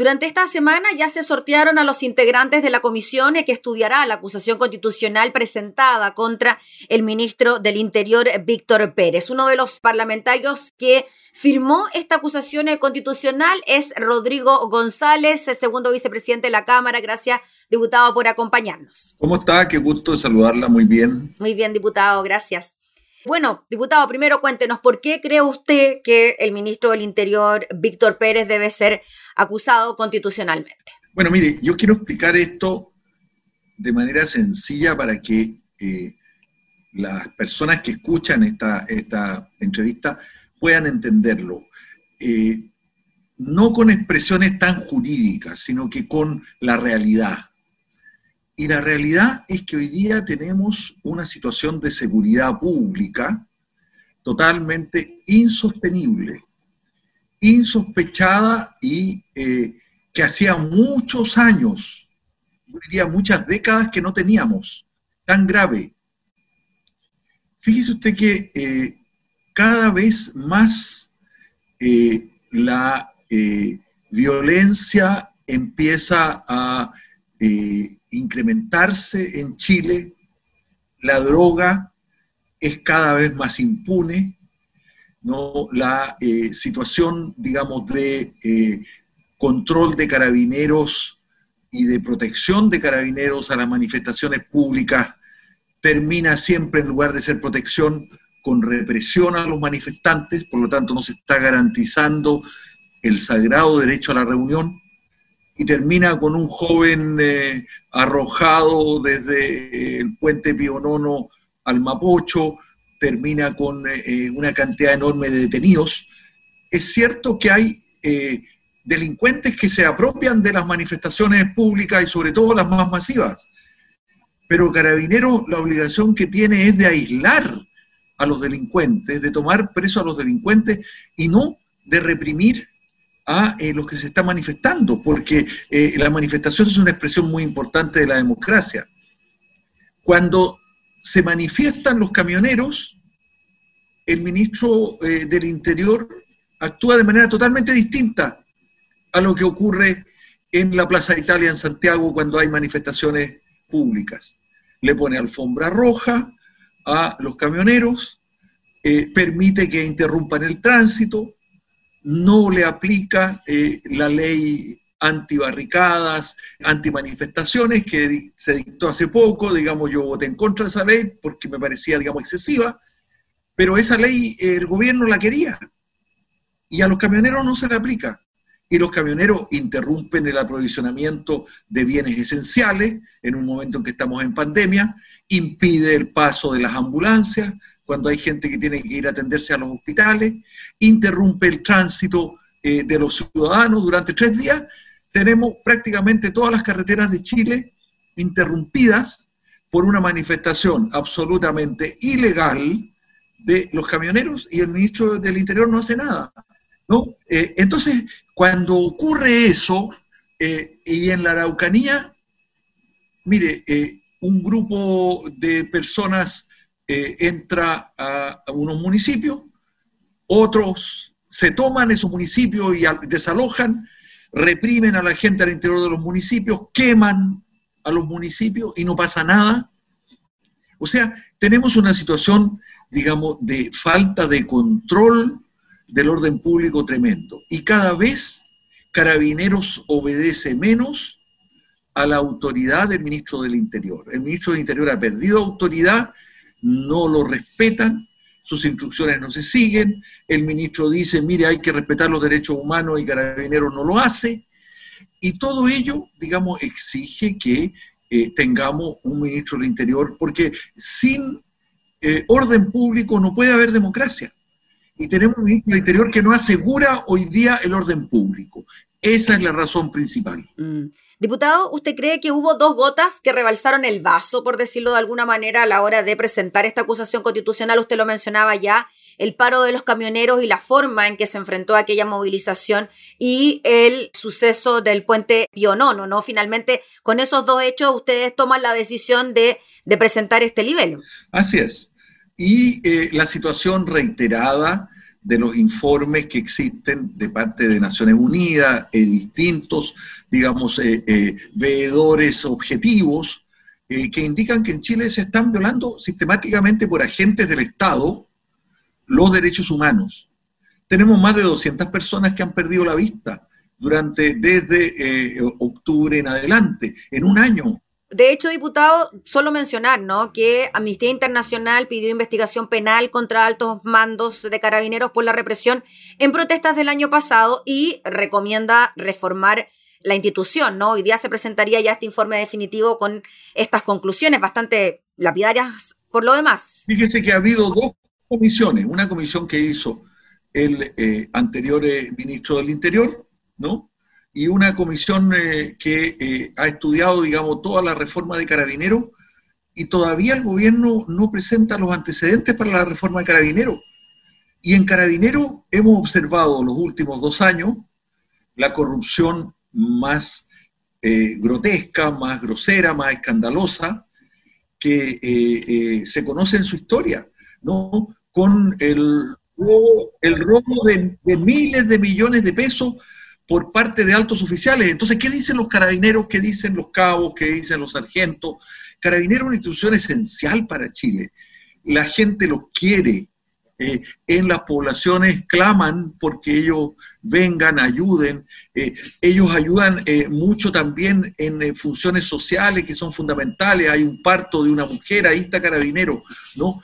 Durante esta semana ya se sortearon a los integrantes de la comisión que estudiará la acusación constitucional presentada contra el ministro del Interior, Víctor Pérez. Uno de los parlamentarios que firmó esta acusación constitucional es Rodrigo González, segundo vicepresidente de la Cámara. Gracias, diputado, por acompañarnos. ¿Cómo está? Qué gusto saludarla. Muy bien. Muy bien, diputado. Gracias. Bueno, diputado, primero cuéntenos, ¿por qué cree usted que el ministro del Interior, Víctor Pérez, debe ser acusado constitucionalmente? Bueno, mire, yo quiero explicar esto de manera sencilla para que eh, las personas que escuchan esta, esta entrevista puedan entenderlo. Eh, no con expresiones tan jurídicas, sino que con la realidad. Y la realidad es que hoy día tenemos una situación de seguridad pública totalmente insostenible, insospechada y eh, que hacía muchos años, diría muchas décadas que no teníamos, tan grave. Fíjese usted que eh, cada vez más eh, la violencia empieza a incrementarse en Chile, la droga es cada vez más impune, ¿no? la eh, situación, digamos, de eh, control de carabineros y de protección de carabineros a las manifestaciones públicas termina siempre, en lugar de ser protección, con represión a los manifestantes, por lo tanto no se está garantizando el sagrado derecho a la reunión y termina con un joven eh, arrojado desde el puente Pionono al Mapocho, termina con eh, una cantidad enorme de detenidos. Es cierto que hay eh, delincuentes que se apropian de las manifestaciones públicas y sobre todo las más masivas, pero Carabineros la obligación que tiene es de aislar a los delincuentes, de tomar preso a los delincuentes y no de reprimir a eh, los que se están manifestando, porque eh, la manifestación es una expresión muy importante de la democracia. Cuando se manifiestan los camioneros, el ministro eh, del Interior actúa de manera totalmente distinta a lo que ocurre en la Plaza Italia en Santiago cuando hay manifestaciones públicas. Le pone alfombra roja a los camioneros, permite que interrumpan el tránsito, no le aplica eh, la ley antibarricadas, antimanifestaciones que se dictó hace poco, digamos, yo voté en contra de esa ley porque me parecía, digamos, excesiva, pero esa ley el gobierno la quería y a los camioneros no se le aplica. Y los camioneros interrumpen el aprovisionamiento de bienes esenciales en un momento en que estamos en pandemia, impide el paso de las ambulancias, cuando hay gente que tiene que ir a atenderse a los hospitales, interrumpe el tránsito eh, de los ciudadanos durante tres días. Tenemos prácticamente todas las carreteras de Chile interrumpidas por una manifestación absolutamente ilegal de los camioneros y el ministro del Interior no hace nada. ¿no? Eh, entonces, cuando ocurre eso, eh, y en la Araucanía, mire, un grupo de personas eh, entra a, unos municipios, otros se toman esos municipios y desalojan, reprimen a la gente al interior de los municipios, queman a los municipios y no pasa nada. O sea, tenemos una situación, digamos, de falta de control del orden público tremendo. Y cada vez Carabineros obedece menos a la autoridad del ministro del Interior. El ministro del Interior ha perdido autoridad no lo respetan, sus instrucciones no se siguen, el ministro dice, mire, hay que respetar los derechos humanos y Carabineros no lo hace, y todo ello, digamos, exige que eh, tengamos un ministro del Interior, porque sin eh, orden público no puede haber democracia. Y tenemos un ministro del Interior que no asegura hoy día el orden público. Esa es la razón principal. Mm. Diputado, ¿usted cree que hubo dos gotas que rebalsaron el vaso, por decirlo de alguna manera, a la hora de presentar esta acusación constitucional? Usted lo mencionaba ya, el paro de los camioneros y la forma en que se enfrentó aquella movilización y el suceso del puente Pionono, ¿no? Finalmente, con esos dos hechos, ustedes toman la decisión de, presentar este libelo. Así es. Y eh, la situación reiterada de los informes que existen de parte de Naciones Unidas, y distintos, digamos, veedores objetivos, que indican que en Chile se están violando sistemáticamente por agentes del Estado los derechos humanos. Tenemos más de 200 personas que han perdido la vista durante desde eh, octubre en adelante, en un año. De hecho, diputado, solo mencionar, ¿no? Que Amnistía Internacional pidió investigación penal contra altos mandos de carabineros por la represión en protestas del año pasado y recomienda reformar la institución, ¿no? Hoy día se presentaría ya este informe definitivo con estas conclusiones bastante lapidarias por lo demás. Fíjese que ha habido dos comisiones, una comisión que hizo el eh, anterior eh, ministro del Interior, ¿no? Y una comisión eh, que ha estudiado, digamos, toda la reforma de Carabineros y todavía el gobierno no presenta los antecedentes para la reforma de Carabineros. Y en Carabineros hemos observado los últimos dos años la corrupción más grotesca, más grosera, más escandalosa que se conoce en su historia, ¿no? Con el el robo de, miles de millones de pesos por parte de altos oficiales. Entonces, ¿qué dicen los carabineros? ¿Qué dicen los cabos? ¿Qué dicen los sargentos? Carabineros es una institución esencial para Chile. La gente los quiere. Eh, en las poblaciones claman porque ellos vengan, ayuden. Eh, ellos ayudan eh, mucho también en funciones sociales que son fundamentales. Hay un parto de una mujer, ahí está carabinero, ¿no?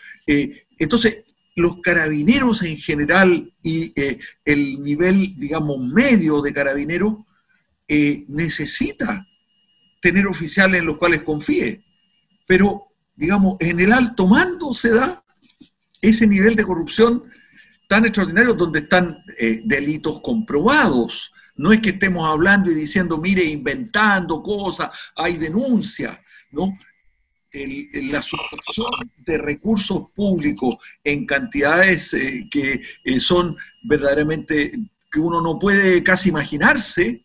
entonces, los carabineros en general y eh, el nivel, digamos, medio de carabineros eh, necesita tener oficiales en los cuales confíe. Pero, digamos, en el alto mando se da ese nivel de corrupción tan extraordinario donde están eh, delitos comprobados. No es que estemos hablando y diciendo, mire, inventando cosas, hay denuncias, ¿no? La sustracción de recursos públicos en cantidades eh, que eh, son verdaderamente que uno no puede casi imaginarse,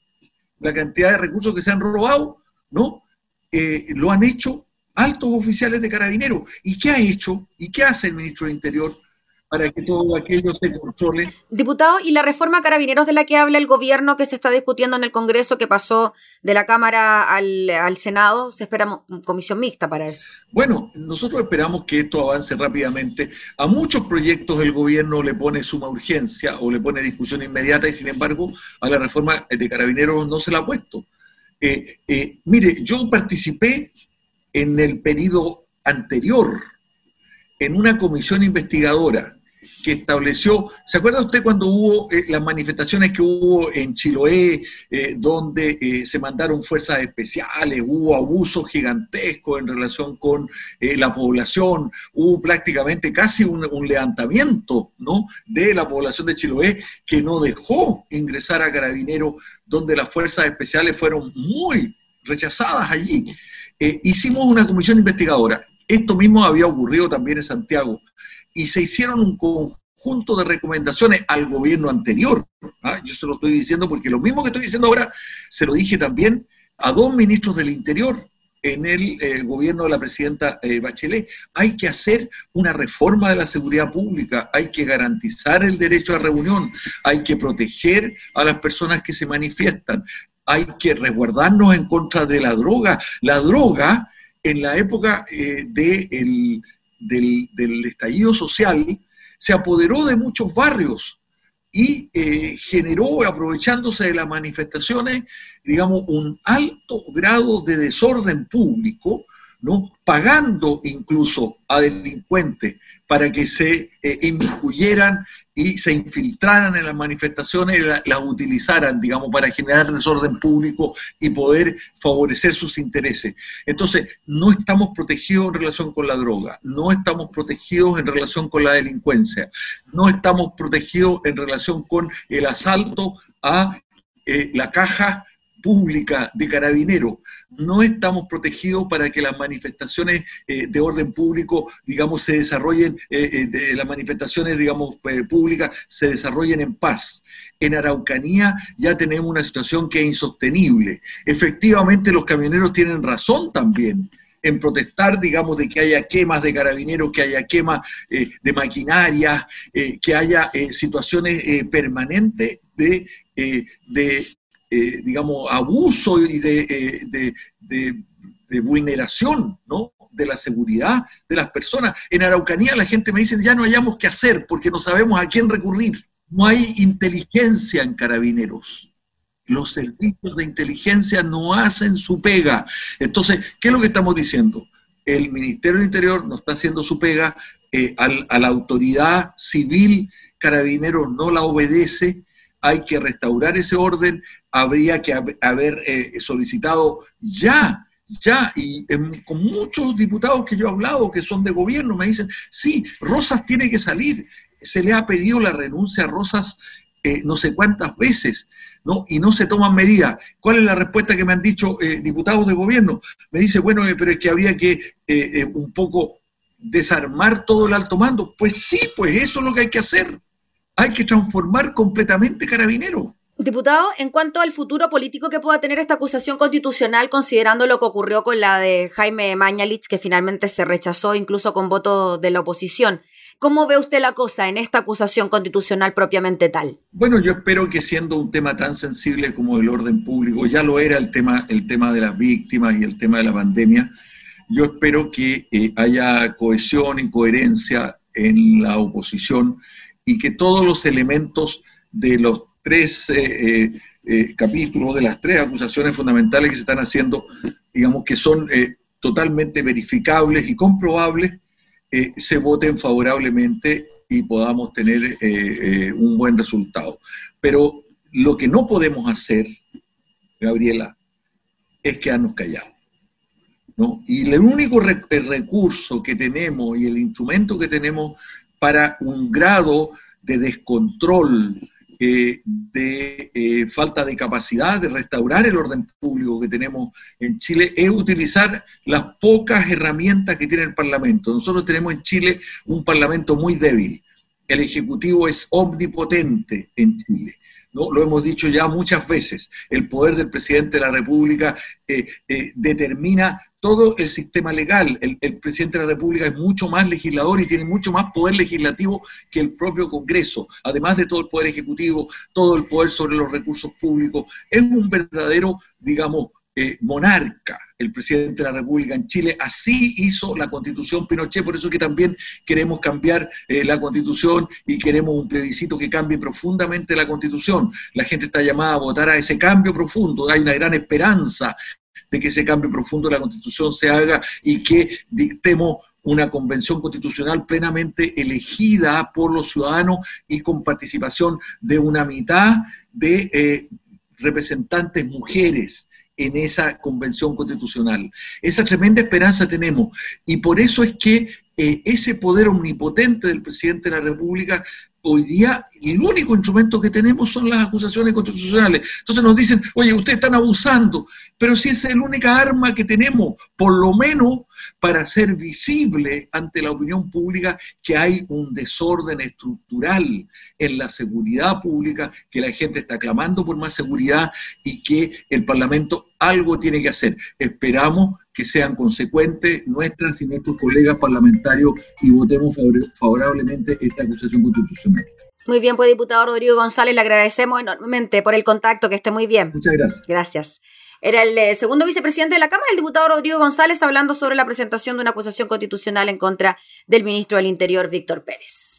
la cantidad de recursos que se han robado, ¿no? Eh, lo han hecho altos oficiales de carabineros. ¿Y qué ha hecho? ¿Y qué hace el ministro del Interior? Para que todo aquello se controle. Diputado, ¿y la reforma carabineros de la que habla el gobierno que se está discutiendo en el Congreso, que pasó de la Cámara al, Senado? ¿Se espera comisión mixta para eso? Bueno, nosotros esperamos que esto avance rápidamente. A muchos proyectos el gobierno le pone suma urgencia o le pone discusión inmediata y sin embargo a la reforma de carabineros no se la ha puesto. Eh, eh, mire, yo participé en el periodo anterior en una comisión investigadora que estableció, ¿se acuerda usted cuando hubo eh, las manifestaciones que hubo en Chiloé, eh, donde eh, se mandaron fuerzas especiales, hubo abusos gigantescos en relación con la población, hubo prácticamente casi un, levantamiento ¿no? de la población de Chiloé que no dejó ingresar a Carabineros, donde las fuerzas especiales fueron muy rechazadas allí. hicimos una comisión investigadora. Esto mismo había ocurrido también en Santiago y se hicieron un conjunto de recomendaciones al gobierno anterior. ¿ah? Yo se lo estoy diciendo porque lo mismo que estoy diciendo ahora se lo dije también a dos ministros del Interior en el eh, gobierno de la presidenta eh, Bachelet. Hay que hacer una reforma de la seguridad pública, hay que garantizar el derecho a reunión, hay que proteger a las personas que se manifiestan, hay que resguardarnos en contra de la droga. La droga, en la época eh, de el, del, estallido social, se apoderó de muchos barrios y eh, generó, aprovechándose de las manifestaciones, digamos, un alto grado de desorden público, ¿no? pagando incluso a delincuentes para que se eh, inmiscuyeran y se infiltraran en las manifestaciones y las utilizaran, digamos, para generar desorden público y poder favorecer sus intereses. Entonces, no estamos protegidos en relación con la droga, no estamos protegidos en relación con la delincuencia, no estamos protegidos en relación con el asalto a eh, la caja pública de carabineros. No estamos protegidos para que las manifestaciones eh, de orden público, digamos, se desarrollen, eh, eh, las manifestaciones, digamos, públicas se desarrollen en paz. En Araucanía ya tenemos una situación que es insostenible. Efectivamente, los camioneros tienen razón también en protestar, digamos, de que haya quemas de carabineros, que haya quemas de maquinaria, que haya situaciones permanentes de digamos, abuso y de, de, vulneración, ¿no? de la seguridad de las personas. En Araucanía la gente me dice, ya no hayamos qué hacer porque no sabemos a quién recurrir. No hay inteligencia en carabineros los servicios de inteligencia no hacen su pega. Entonces, ¿qué es lo que estamos diciendo? El Ministerio del Interior no está haciendo su pega, eh, a la autoridad civil, carabineros no la obedece, hay que restaurar ese orden, habría que haber eh, solicitado ya ya, y con muchos diputados que yo he hablado que son de gobierno, me dicen, sí, Rosas tiene que salir. Se le ha pedido la renuncia a Rosas eh, no sé cuántas veces, ¿no? Y no se toman medidas. ¿Cuál es la respuesta que me han dicho eh, diputados de gobierno? Me dice, bueno, eh, pero es que habría que un poco desarmar todo el alto mando. Pues sí, pues eso es lo que hay que hacer. Hay que transformar completamente Carabinero. Diputado, en cuanto al futuro político que pueda tener esta acusación constitucional, considerando lo que ocurrió con la de Jaime Mañalich, que finalmente se rechazó incluso con voto de la oposición, ¿cómo ve usted la cosa en esta acusación constitucional propiamente tal? Bueno, yo espero que siendo un tema tan sensible como el orden público, ya lo era el tema, el tema de las víctimas y el tema de la pandemia, yo espero que eh, haya cohesión y coherencia en la oposición y que todos los elementos de los tres eh, eh, eh, capítulos, de las tres acusaciones fundamentales que se están haciendo, digamos que son totalmente verificables y comprobables, se voten favorablemente y podamos tener un buen resultado. Pero lo que no podemos hacer, Gabriela, es quedarnos callados. ¿no? Y el único recurso que tenemos y el instrumento que tenemos para un grado de descontrol eh, de eh, falta de capacidad de restaurar el orden público que tenemos en Chile es utilizar las pocas herramientas que tiene el Parlamento. Nosotros tenemos en Chile un Parlamento muy débil. El Ejecutivo es omnipotente en Chile. ¿no? Lo hemos dicho ya muchas veces. El poder del presidente de la República eh, determina todo el sistema legal. El, presidente de la República es mucho más legislador y tiene mucho más poder legislativo que el propio Congreso, además de todo el poder ejecutivo, todo el poder sobre los recursos públicos. Es un verdadero, digamos, eh, monarca el presidente de la República en Chile. Así hizo la constitución Pinochet, por eso que también queremos cambiar eh, la constitución y queremos un plebiscito que cambie profundamente la constitución. La gente está llamada a votar a ese cambio profundo, hay una gran esperanza de que ese cambio profundo de la Constitución se haga y que dictemos una convención constitucional plenamente elegida por los ciudadanos y con participación de una mitad de eh, representantes mujeres en esa convención constitucional. Esa tremenda esperanza tenemos y por eso es que eh, ese poder omnipotente del presidente de la República hoy día el único instrumento que tenemos son las acusaciones constitucionales. Entonces nos dicen, oye, ustedes están abusando, pero si es la única arma que tenemos, por lo menos para hacer visible ante la opinión pública que hay un desorden estructural en la seguridad pública, que la gente está clamando por más seguridad y que el Parlamento algo tiene que hacer. Esperamos que sean consecuentes nuestras y nuestros colegas parlamentarios y votemos favorablemente esta acusación constitucional. Muy bien, pues diputado Rodrigo González, le agradecemos enormemente por el contacto, que esté muy bien. Muchas gracias. Gracias. Era el eh, segundo vicepresidente de la Cámara, el diputado Rodrigo González, hablando sobre la presentación de una acusación constitucional en contra del ministro del Interior, Víctor Pérez.